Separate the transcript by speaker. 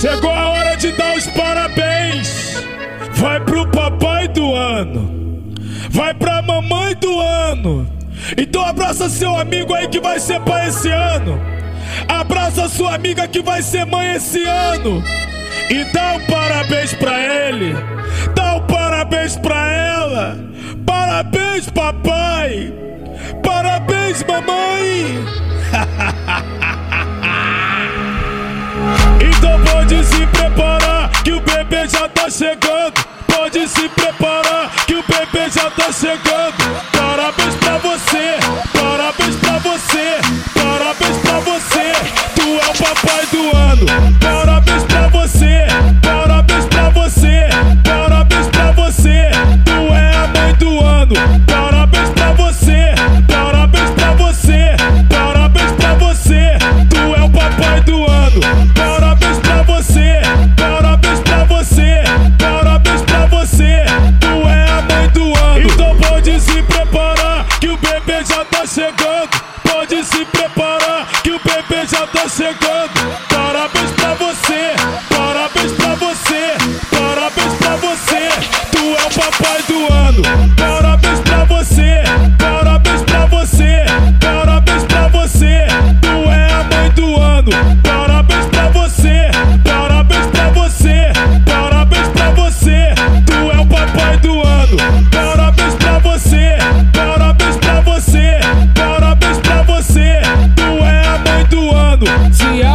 Speaker 1: Chegou a hora de dar os parabéns. Vai pro papai do ano. Vai pra mamãe do ano. Então abraça seu amigo aí que vai ser pai esse ano. Abraça sua amiga que vai ser mãe esse ano. E dá um parabéns pra ele. Dá um parabéns pra ela. Parabéns, papai. Parabéns, mamãe. Pode se preparar que o bebê já tá chegando. Pode se preparar que o bebê já tá chegando. Parabéns pra você, parabéns pra você, parabéns pra você. Tu é o papai do ano. Bebê já tá chegando. Parabéns pra você, parabéns pra você, parabéns pra você. Tu é o papai do ano. Parabéns pra você, parabéns pra você, parabéns pra você. Tu é a mãe do ano. Parabéns pra você, parabéns pra você, parabéns pra você. Tu é o papai do ano.
Speaker 2: Se